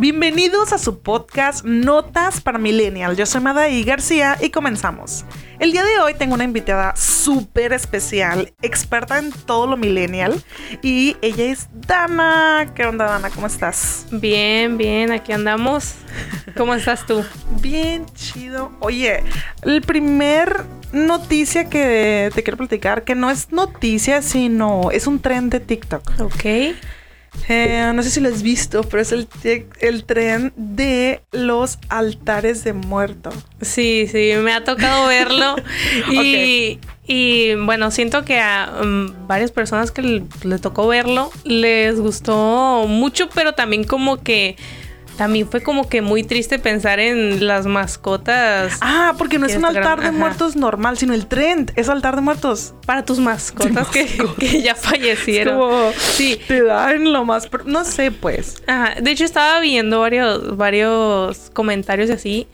Bienvenidos a su podcast Notas para Millennial. Yo soy Madaí García y comenzamos. El día de hoy tengo una invitada súper especial, experta en todo lo millennial, y ella es Dana. ¿Qué onda, Dana? ¿Cómo estás? Bien, bien, aquí andamos. ¿Cómo estás tú? Bien, chido. Oye, el primer noticia que te quiero platicar, que no es noticia, sino es un tren de TikTok. Ok. Eh, no sé si lo has visto, pero es el, el tren de los altares de muerto. Sí, sí, me ha tocado verlo. y, y, bueno, siento que a um, varias personas que le, tocó verlo les gustó mucho, pero también como que también fue como que muy triste pensar en las mascotas. Ah, porque no es un altar de muertos normal, sino el trend es altar de muertos. Para tus mascotas, Que, ya fallecieron. sí. Te dan lo más. No sé, pues. Ajá. De hecho, estaba viendo varios, varios comentarios así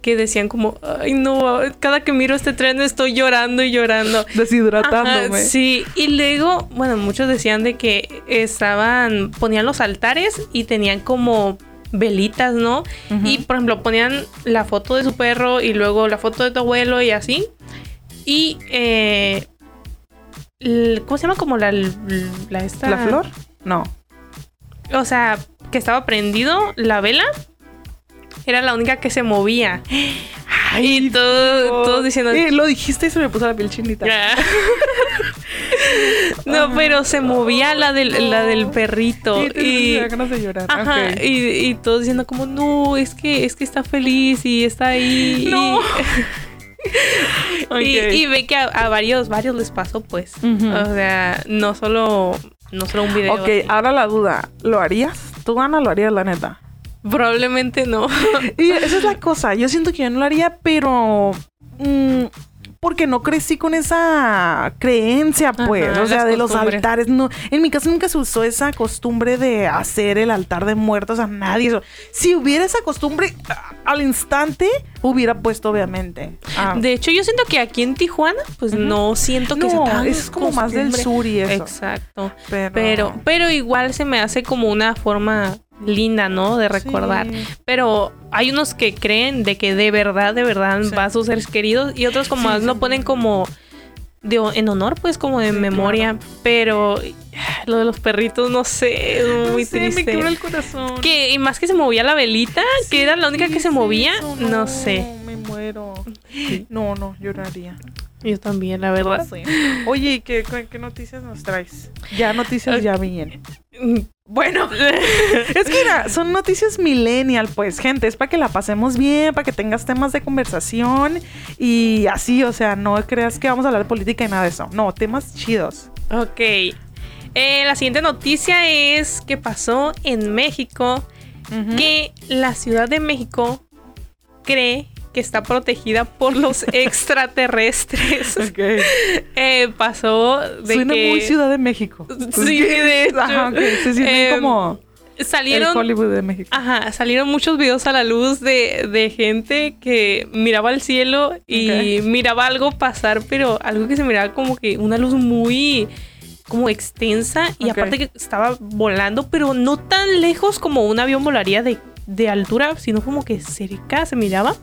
que decían como, ay no, cada que miro este tren estoy llorando y llorando. Deshidratándome. sí, y luego, bueno, muchos decían de que estaban, ponían los altares y tenían como velitas, ¿no? Y por ejemplo, ponían la foto de su perro y luego la foto de tu abuelo y así. Y eh, ¿cómo se llama? Como la, la esta. ¿La flor? No. O sea, que estaba prendido la vela. Era la única que se movía. Ay, y todo, diciendo. Eh, lo dijiste y se me puso la piel chinita. no, pero se movía la del, la del perrito. y, ganas de llorar. y, todos diciendo como, no, es que, es que está feliz y está ahí. No. y, ve que a, varios, varios les pasó, pues. O sea, no solo, no solo un video. Ok, ahora la duda, ¿lo harías? ¿Tú, Ana, lo harías, la neta? Probablemente no. y esa es la cosa. Yo siento que yo no lo haría, pero. Mm, porque no crecí con esa creencia, pues, o sea, de los altares. No, en mi casa nunca se usó esa costumbre de hacer el altar de muertos a nadie. Si hubiera esa costumbre, al instante hubiera puesto, obviamente. Ah. De hecho, yo siento que aquí en Tijuana, pues no siento que sea tan es como más del sur y eso. Exacto. pero, pero igual se me hace como una forma linda, ¿no? De recordar. Pero hay unos que creen de que de verdad, de verdad va a sus seres queridos y otros como más lo ponen como de, en honor, pues como de memoria. Pero lo de los perritos, no sé, muy triste. Me el corazón. Que, y más que se movía la velita, que era la única que se movía, no, sé. Me muero. No, no, lloraría. Yo también, la verdad. Oye, ¿y qué, qué, noticias nos traes? Ya noticias ya vienen. Bueno, es que mira, son noticias millennial, pues, gente, es para que la pasemos bien, para que tengas temas de conversación y así, o sea, no creas que vamos a hablar de política y nada de eso. No, temas chidos. Ok. Eh, la siguiente noticia es que pasó en México, que la Ciudad de México cree que está protegida por los extraterrestres. Eh, pasó de Suena muy Ciudad de México. Sí, de hecho. Se siente em, como salieron Hollywood de México. Ajá, salieron muchos videos a la luz de, gente que miraba al cielo y miraba algo pasar, pero algo que se miraba como que una luz muy como extensa y aparte que estaba volando, pero no tan lejos como un avión volaría de de altura, sino como que cerca se miraba.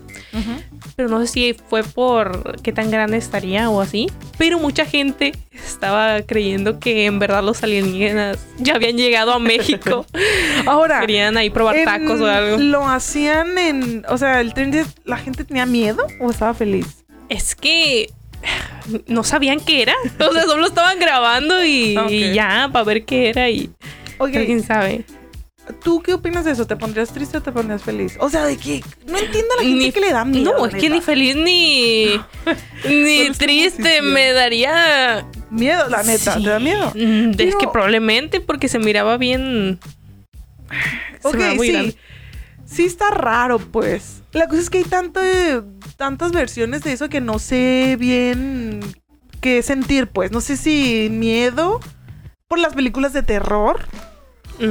Pero no sé si fue por qué tan grande estaría o así. Pero mucha gente estaba creyendo que en verdad los alienígenas ya habían llegado a México. Ahora. Querían ahí probar tacos o algo. ¿Lo hacían en. O sea, el tren de, ¿la gente tenía miedo o estaba feliz? Es que no sabían qué era. O sea, solo estaban grabando y, ya, para ver qué era y. ¿Quién sabe? ¿Tú qué opinas de eso? ¿Te pondrías triste o te pondrías feliz? O sea, de que no entiendo a la gente que le da miedo. No, es que ni feliz ni, ni triste me daría miedo, la neta. ¿Te da miedo? Es que probablemente porque se miraba bien. Ok, sí. Sí está raro, pues. La cosa es que hay tanto, tantas versiones de eso que no sé bien qué sentir, pues. No sé si miedo por las películas de terror.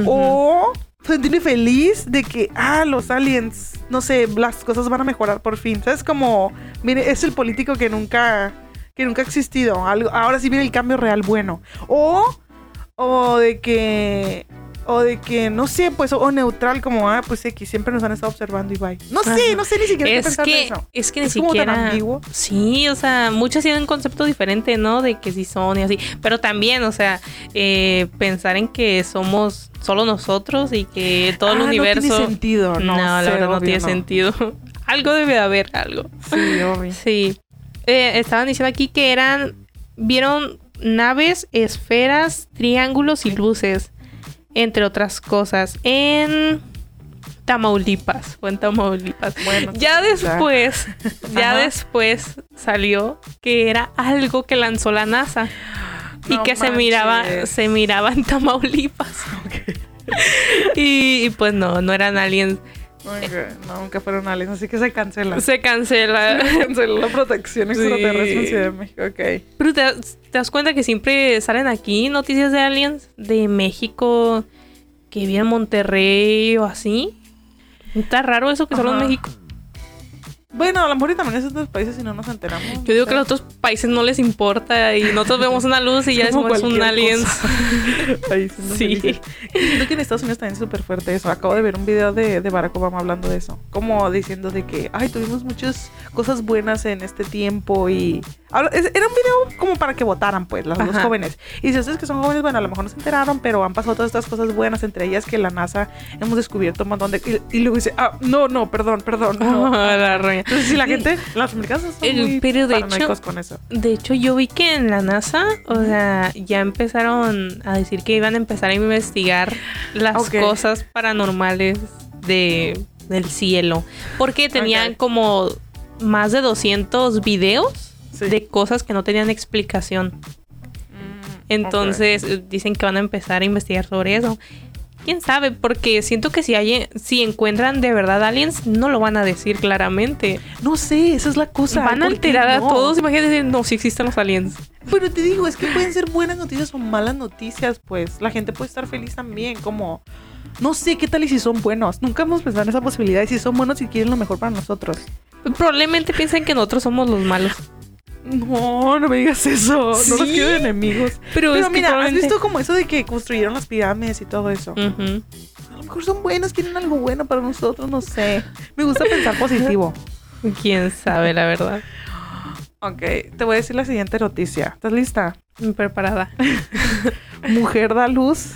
O sentirme feliz de que, ah, los aliens, no sé, las cosas van a mejorar por fin. ¿Sabes? Como, mire, es el político que nunca, que nunca ha existido. Algo, ahora sí viene el cambio real bueno. O, o de que, o de que, no sé, pues, o, neutral, como, ah, pues X, siempre nos han estado observando y bye. No sé, no sé ni siquiera es qué pensar que, de eso. Es que ni siquiera. Sí, o sea, muchos tienen un concepto diferente, ¿no? De que sí son y así. Pero también, o sea, eh, pensar en que somos solo nosotros y que todo el universo. No tiene sentido, no. No, la verdad no tiene sentido. algo debe de haber, algo. Sí, obvio. Sí. Eh, estaban diciendo aquí que eran. Vieron naves, esferas, triángulos y luces, entre otras cosas, en Tamaulipas. O en Tamaulipas. Bueno, ya después, ya después salió que era algo que lanzó la NASA. y que se miraba, se miraba en Tamaulipas. y, y, pues no, no eran aliens. No, aunque fueron aliens, así que se cancela. Se cancela. Se cancela la protección extraterrestre en Ciudad de México, ok. Pero te, das cuenta que siempre salen aquí noticias de aliens de México, que viene en Monterrey o así. Está raro eso que solo en México. Bueno, a lo mejor también es otros países y no nos enteramos. Yo digo que a los otros países no les importa y nosotros vemos una luz y ya es un alien. sí. Siento que en Estados Unidos también es súper fuerte eso. Acabo de ver un video de, de, Barack Obama hablando de eso. Como diciendo de que, ay, tuvimos muchas cosas buenas en este tiempo y... Era un video como para que votaran, pues, los jóvenes. Y si ustedes que son jóvenes, bueno, a lo mejor no se enteraron, pero han pasado todas estas cosas buenas, entre ellas que la NASA hemos descubierto un montón de... Y, luego dice, ah, no, no, perdón, perdón. No. la reina. Entonces, si la gente, las americanas son muy pero de hecho, con eso. De hecho, yo vi que en la NASA, o sea, ya empezaron a decir que iban a empezar a investigar las cosas paranormales de, del cielo. Porque tenían como más de 200 videos de cosas que no tenían explicación. Mm, Entonces dicen que van a empezar a investigar sobre eso quién sabe, porque siento que si hay, si encuentran de verdad aliens, no lo van a decir claramente. No sé, esa es la cosa. Van a alterar a todos. Imagínate, no, si existen los aliens. Pero te digo, es que pueden ser buenas noticias o malas noticias, pues. La gente puede estar feliz también, como. No sé qué tal y si son buenos. Nunca hemos pensado en esa posibilidad. Y si son buenos y quieren lo mejor para nosotros. Probablemente piensen que nosotros somos los malos. No, no me digas eso. No nos quiero enemigos. Pero, mira, ¿has visto como eso de que construyeron las pirámides y todo eso? A lo mejor son buenos, quieren algo bueno para nosotros, no sé. Me gusta pensar positivo. Quién sabe, la verdad. Ok, te voy a decir la siguiente noticia. ¿Estás lista? Preparada. Mujer da luz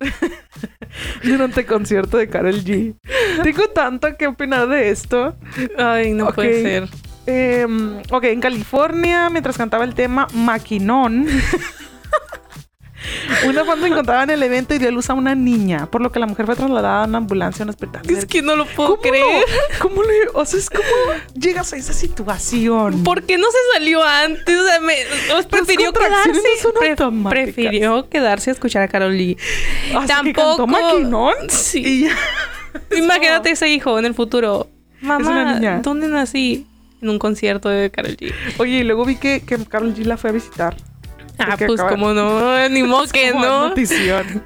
durante concierto de Carol G. Tengo tanto que opinar de esto. Ay, no puede ser. Eh, ok, en California, mientras cantaba el tema Maquinón, una fan encontraba en el evento y dio luz a una niña, por lo que la mujer fue trasladada a una ambulancia en un hospital. Es que no lo puedo creer. ¿Cómo le, o sea, es como llegas a esa situación? ¿Por qué no se salió antes? O sea, me, prefirió quedarse. prefirió quedarse a escuchar a Carol Lee. Tampoco. maquinón? Sí. Imagínate ese hijo en el futuro. Mamá, ¿dónde nací? En un concierto de Carol G. Oye, y luego vi que, que Carol G la fue a visitar. Ah, pues como no, ni modo que no. Notición.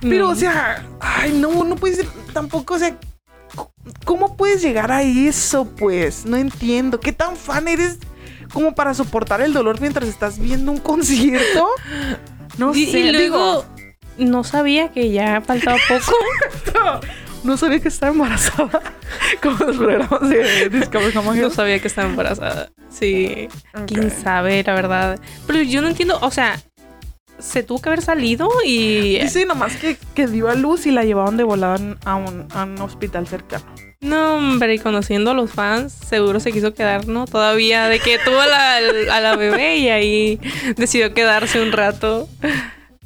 Pero, o sea, ay, no, no puedes ser tampoco, o sea, ¿cómo puedes llegar a eso, pues? No entiendo. ¿Qué tan fan eres como para soportar el dolor mientras estás viendo un concierto? No sé. Y luego, no sabía que ya faltaba poco. no sabía que estaba embarazada. Como los programas de Discovery No sabía que estaba embarazada. Sí. Quién sabe, la verdad. Pero yo no entiendo, o sea, se tuvo que haber salido y. Sí, nomás que, que dio a luz y la llevaron de volada a un, a un hospital cercano. No, hombre, y conociendo a los fans, seguro se quiso quedar, ¿no? Todavía de que tuvo a la, a la bebé y ahí decidió quedarse un rato.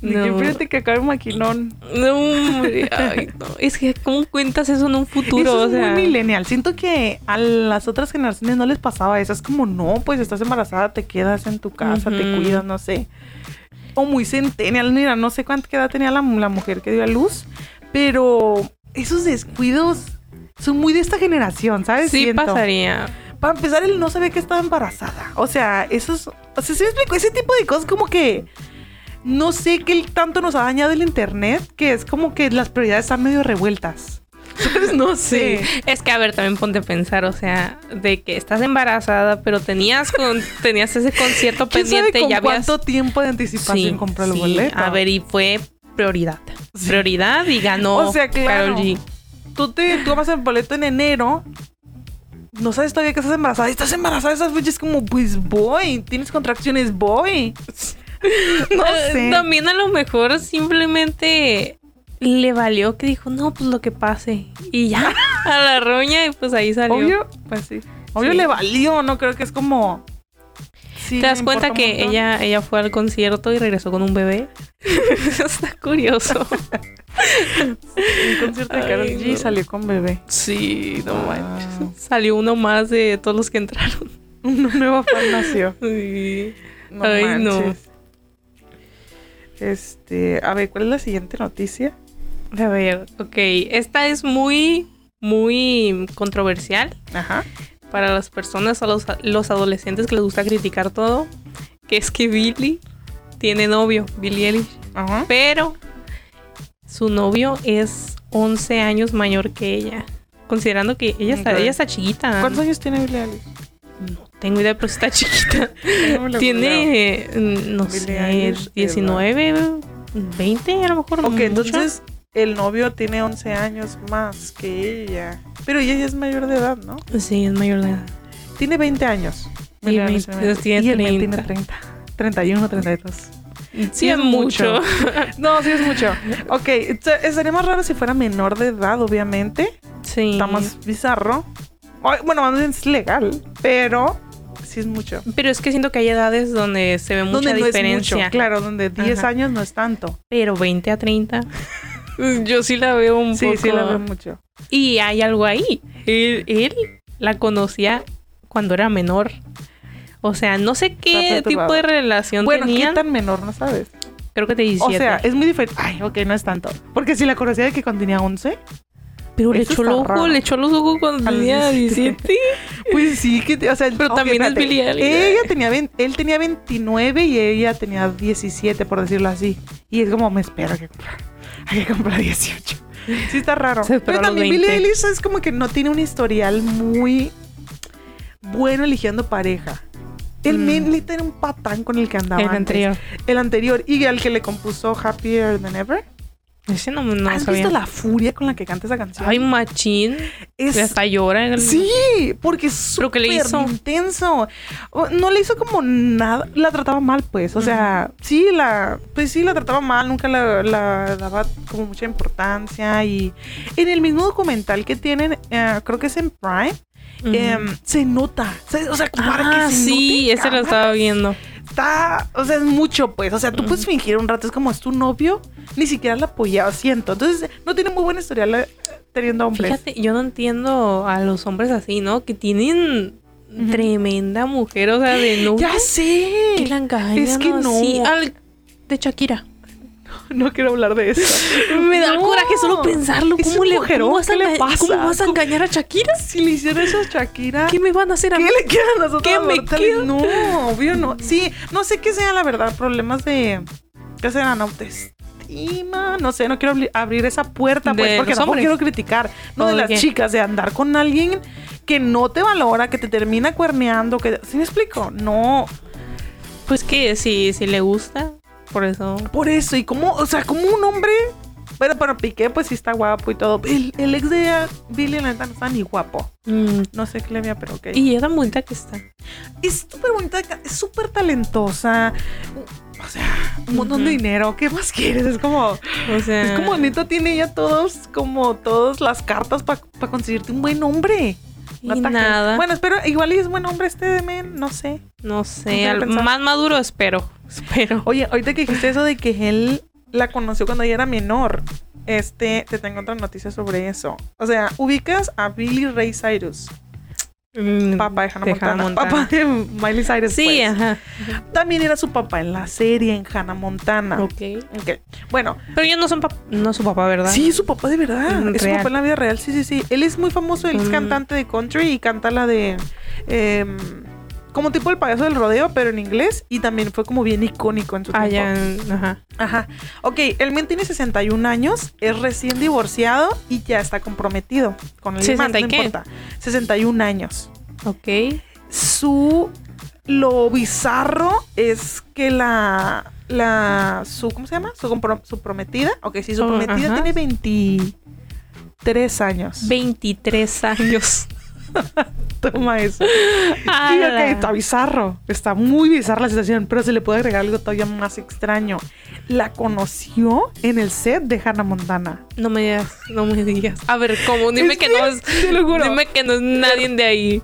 No. fíjate que acabe maquinón. No, Ay, no. Es que, ¿cómo cuentas eso en un futuro? es muy millennial. Siento que a las otras generaciones no les pasaba eso. Es como, no, pues estás embarazada, te quedas en tu casa, te cuidas, no sé. O muy centennial, mira, no sé cuánta edad tenía la, mujer que dio a luz. Pero esos descuidos son muy de esta generación, ¿sabes? Sí, pasaría. Para empezar, él no sabía que estaba embarazada. O sea, esos. O sea, ¿se me explico? Ese tipo de cosas como que no sé qué tanto nos ha dañado el internet, que es como que las prioridades están medio revueltas. no sé. Es que, a ver, también ponte a pensar, o sea, de que estás embarazada, pero tenías con, tenías ese concierto pendiente y ya ¿Cuánto tiempo de anticipación sí, compró el boleto? A ver, y fue prioridad. prioridad y ganó O sea, claro. Karol G. Tú te tomas el boleto en enero. No sabes todavía que estás embarazada. y Estás embarazada. Esas fechas como, pues voy. Tienes contracciones, voy. no sé. También a lo mejor simplemente le valió que dijo, no, pues lo que pase. Y ya, a la roña y pues ahí salió. Obvio, pues sí. Obvio Sí. le valió, no creo que es como. Sí, ¿Te das cuenta que ella, ella fue al concierto y regresó con un bebé? Está curioso. Un concierto de Karol G no. salió con bebé. Sí, no Wow. manches. Salió uno más de todos los que entraron. Una nueva fan nació. Sí. No Ay, no. Este, a ver, ¿cuál es la siguiente noticia? A ver, ok. Esta es muy, muy controversial Ajá. para las personas, a los, los adolescentes que les gusta criticar todo. Que es que Billy tiene novio, Billy Eilish. Ajá. Pero su novio es 11 años mayor que ella. Considerando que ella está, ella está chiquita. ¿Cuántos años tiene Billie Eilish? No tengo idea, pero está chiquita. Tiene, mm, no sé, Eilish, 19, 20 a lo mejor. Ok, mucho. entonces el novio tiene 11 años más que ella. Pero ella ya es mayor de edad, ¿no? Sí, es mayor de edad. Tiene 20 años. Sí, Billie Eilish 20, tiene y el men 30. tiene 30. 31, 32. Sí, es mucho. No, sí es mucho. Ok, esta- estaría más raro si fuera menor de edad, obviamente. sí. Está más bizarro. Bueno, es legal, pero sí es mucho. Pero es que siento que hay edades donde se ve mucha donde no diferencia. es mucho, claro, donde 10 Ajá. años no es tanto. Pero 20 a 30. Yo sí la veo un Sí, poco. sí la veo mucho. Y hay algo ahí. Él, él la conocía cuando era menor. O sea, no sé qué tipo de relación Bueno, tenían. ¿qué tan menor no sabes? Creo que te 17. O sea, es muy diferente. Ay, ok, no es tanto. Porque si la conocía de que cuando tenía 11, Pero le echó el está ojo, raro. le echó los ojos cuando los tenía 17. 17. pues sí, que, o sea, Pero también es. Billie Eilish. Ella tenía, él tenía 29 y ella tenía 17, por decirlo así. Y es como, me espero que comprar. Hay que comprar 18. Sí está raro. Se Pero también Billie 20. Eilish es como que no tiene un historial muy bueno eligiendo pareja. El Mm. era un patán con el que andaba El antes. anterior. El anterior. Y al que le compuso Happier Than Ever. Ese no, no ¿Has sabía. visto la furia con la que canta esa canción? Ay, machín. es Hasta llora. en el- Sí, porque es ¿Pero qué le súper intenso. No le hizo como nada, la trataba mal, pues. O sea, sí, la, pues sí, la trataba mal, nunca la, la daba como mucha importancia. Y en el mismo documental que tienen, eh, creo que es en Prime, em, se nota. O sea, ah, que se sí, ese lo estaba viendo. Está, o sea, es mucho, pues. O sea, tú puedes fingir un rato, es como es tu novio, ni siquiera la apoyaba, siento. Entonces, no tiene muy buena historial eh, teniendo hombres. Fíjate, yo no entiendo a los hombres así, ¿no? Que tienen tremenda mujer, o sea, de no. Ya sé. Que la engañan. Es que no. así. Al- de Shakira. No quiero hablar de eso. Me da No. coraje solo pensarlo. ¿Cómo, le, cómo vas a ¿qué le pasa? ¿Cómo vas a ¿Cómo- engañar a Shakira? Si le hicieron eso a Shakira, ¿Qué me van a hacer a ¿qué mí? le queda a nosotros? ¿Qué me? No, obvio no. Sí, no sé qué sea la verdad. Problemas de. ¿Qué serán? Autoestima. No sé, no quiero abri- abrir esa puerta, pues, ¿De porque hombres? quiero criticar. No ¿O de de las qué? chicas, de andar con alguien que no te valora, que te termina cuerneando. Que... ¿Sí me explico? No. Pues que si, si le gusta, por eso. Por eso, y como, o sea, como un hombre. Bueno, pero Piqué, pues sí está guapo y todo. El, el ex de Billy, la neta, no está ni guapo. Mm. No sé qué le había, pero ok. Y ella tan bonita que está. es súper bonita, es súper talentosa. O sea, un montón de dinero. ¿Qué más quieres? Es como, O sea. es como neta tiene ella todos, como todas las cartas para conseguirte un buen hombre. No nada. Bueno, espero, igual y es buen hombre este de men, no sé. no no sé. al- pensar. más maduro espero. Espero. Oye, ahorita que dijiste eso de que él la conoció cuando ella era menor. Este, te tengo otra noticia sobre eso. O sea, ubicas a Billy Ray Cyrus, Mm, papá de Hannah de Montana, Hannah Montana. papá de Miley Cyrus. Sí, pues. ajá. También era su papá en la serie en Hannah Montana. Ok. Ok. Bueno, Pero ellos no son no su papá, ¿verdad? sí, es su papá de verdad. Mm, es su papá en la vida real. Sí, sí, sí. Él es muy famoso. Él es Mm. cantante de country y canta la de. em, como tipo el payaso del rodeo, pero en inglés. Y también fue como bien icónico en su tiempo. Allá, ajá. Ajá. Ok, el men tiene 61 años, es recién divorciado y ya está comprometido con el más, 60 y no qué? importa. 61 años. Ok. Su lo bizarro es que la la su ¿cómo se llama? su, su prometida ok sí su oh, prometida tiene 23 años 23 años Toma eso. Y ok, está bizarro. Está muy bizarra la situación, pero se le puede agregar algo todavía más extraño. La conoció en el set de Hannah Montana. No me digas, no me digas. A ver, ¿cómo? Dime que, no es. Dime que no es nadie de ahí.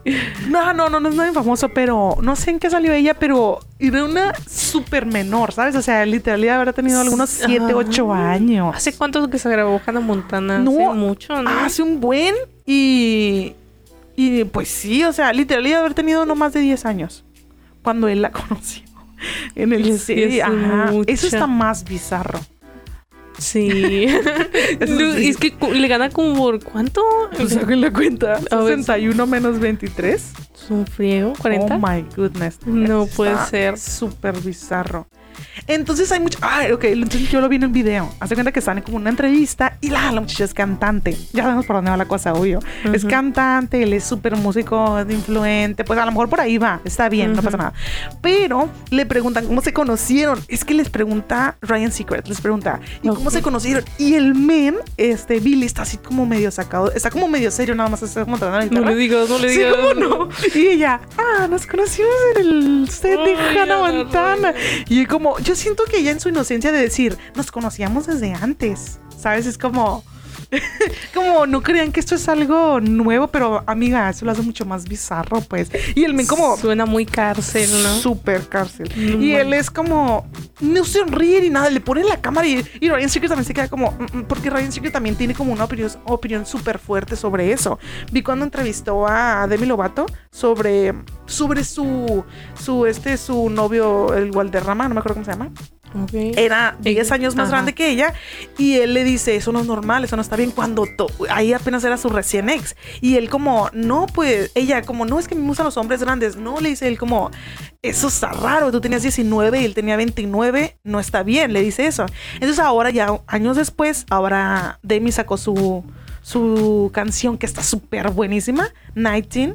No, no, no, no es nadie famoso, pero no sé en qué salió ella, pero era una súper menor, ¿sabes? O sea, literalmente habrá tenido algunos 7, 8 años. ¿Hace cuánto que se grabó Hannah Montana? No, hace mucho, ¿no? Hace un buen y y pues sí, o sea, literal iba haber tenido no más de 10 años cuando él la conoció. En el Eso está más bizarro. Sí. es que le gana como por cuánto? Pues saquen la cuenta. 61 menos 23. Es un friego. 40. Oh my goodness. No puede ser. Súper bizarro. Entonces hay mucho. Ay, ok, entonces yo lo vi en el video. Hace cuenta que están en como una entrevista y la, la muchacha es cantante. Ya sabemos por dónde va la cosa, obvio. Es cantante, él es súper músico, es influente. Pues a lo mejor por ahí va, está bien, no pasa nada. Pero le preguntan cómo se conocieron. Es que les pregunta Ryan Secret, les pregunta, ¿y cómo se conocieron? Y el men, este Billy, está así como medio sacado, está como medio serio, nada más está como la No le digo, no le digo. ¿cómo no? Y ella, ah, nos conocimos en el set de Hannah Montana. Y como, yo siento que ella en su inocencia de decir, nos conocíamos desde antes, ¿sabes? Es como, como no crean que esto es algo nuevo, pero amiga, eso lo hace mucho más bizarro, pues. Y él me como. Suena muy cárcel, ¿no? Súper cárcel. y él es como. No sonríe ni nada, le pone la cámara y, y Ryan Secret también se queda como. Mm, mm", porque Ryan Secret también tiene como una opinión, opinión súper fuerte sobre eso. Vi cuando entrevistó a Demi Lovato sobre. Sobre su. Su, este, su novio, el Walderrama, no me acuerdo cómo se llama. Era 10 años más grande que ella y él le dice, eso no es normal, eso no está bien, cuando ahí apenas era su recién ex. Y él como, no, pues ella como, no, es que me gustan los hombres grandes. No, le dice él como, eso está raro, tú tenías 19 y él tenía 29, no está bien, le dice eso. Entonces ahora ya años después, ahora Demi sacó su, su canción que está súper buenísima, 19.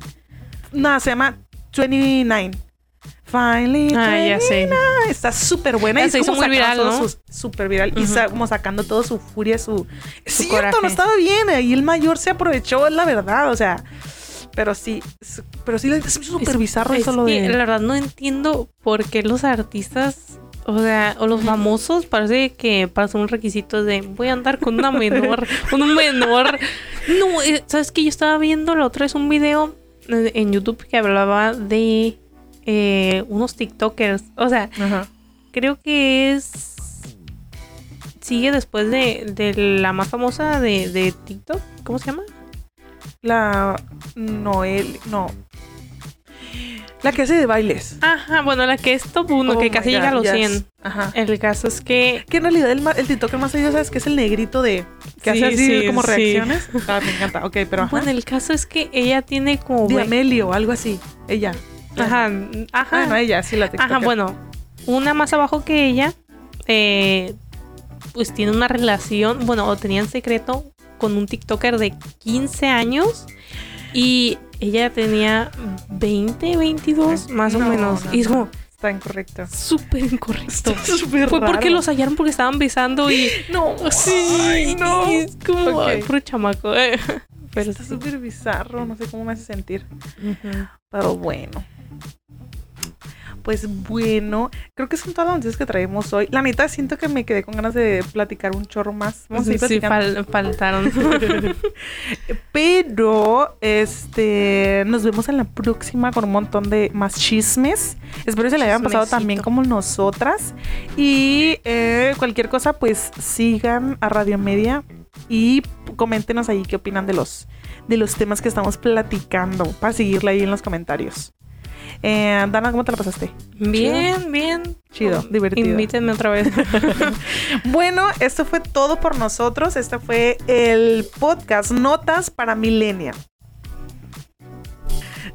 Nada, se llama 29. Finally. Ah, ya sé. Está súper buena. y se hizo muy viral, ¿no? Súper viral. Y está como sacando toda su furia, su... su cierto, no estaba bien. Y el mayor se aprovechó, es la verdad. O sea... Pero sí, pero sí es súper bizarro eso lo de... La verdad no entiendo por qué los artistas o sea, o los famosos parece que para un requisito de voy a andar con una menor, un menor. No, eh, sabes que yo estaba viendo la otra vez un video en YouTube que hablaba de eh, unos TikTokers. O sea, creo que es. Sigue después de, la más famosa de, TikTok. ¿Cómo se llama? La Noel. No. La que hace de bailes. Ajá, bueno, la que es top 1, que casi llega a los 100. Ajá. El caso es que. Que en realidad el, el TikToker más seguido, ¿sabes? Que es el negrito de. Que hace así como reacciones. Ah, me encanta. Ok, pero ajá. Bueno, el caso es que ella tiene como. De Amelio, algo así. Ella. Ajá, ajá. Bueno, ella sí la Ajá, bueno, una más abajo que ella, eh, pues tiene una relación, bueno, o tenía en secreto con un TikToker de 15 años y ella tenía 20, 22, más o menos. y es como, Está incorrecto. Súper incorrecto. Fue porque los hallaron porque estaban besando y. No. Sí, no. es como. puro chamaco. Pero está súper bizarro. No sé cómo me hace sentir. Pero bueno pues bueno, creo que son todas las noticias que traemos hoy. La neta, siento que me quedé con ganas de platicar un chorro más. Vamos sí, sí faltaron. Pero, este, nos vemos en la próxima con un montón de más chismes. Espero que se le hayan pasado también como nosotras. Y eh, cualquier cosa, pues sigan a Radio Media y coméntenos ahí qué opinan de los, de los temas que estamos platicando para seguirla ahí en los comentarios. Eh, Dana, ¿cómo te la pasaste? Bien, bien. Chido, divertido. Invítenme otra vez. bueno, esto fue todo por nosotros. Este fue el podcast Notas para Milenia.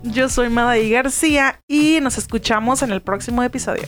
Yo soy Madaí García y nos escuchamos en el próximo episodio.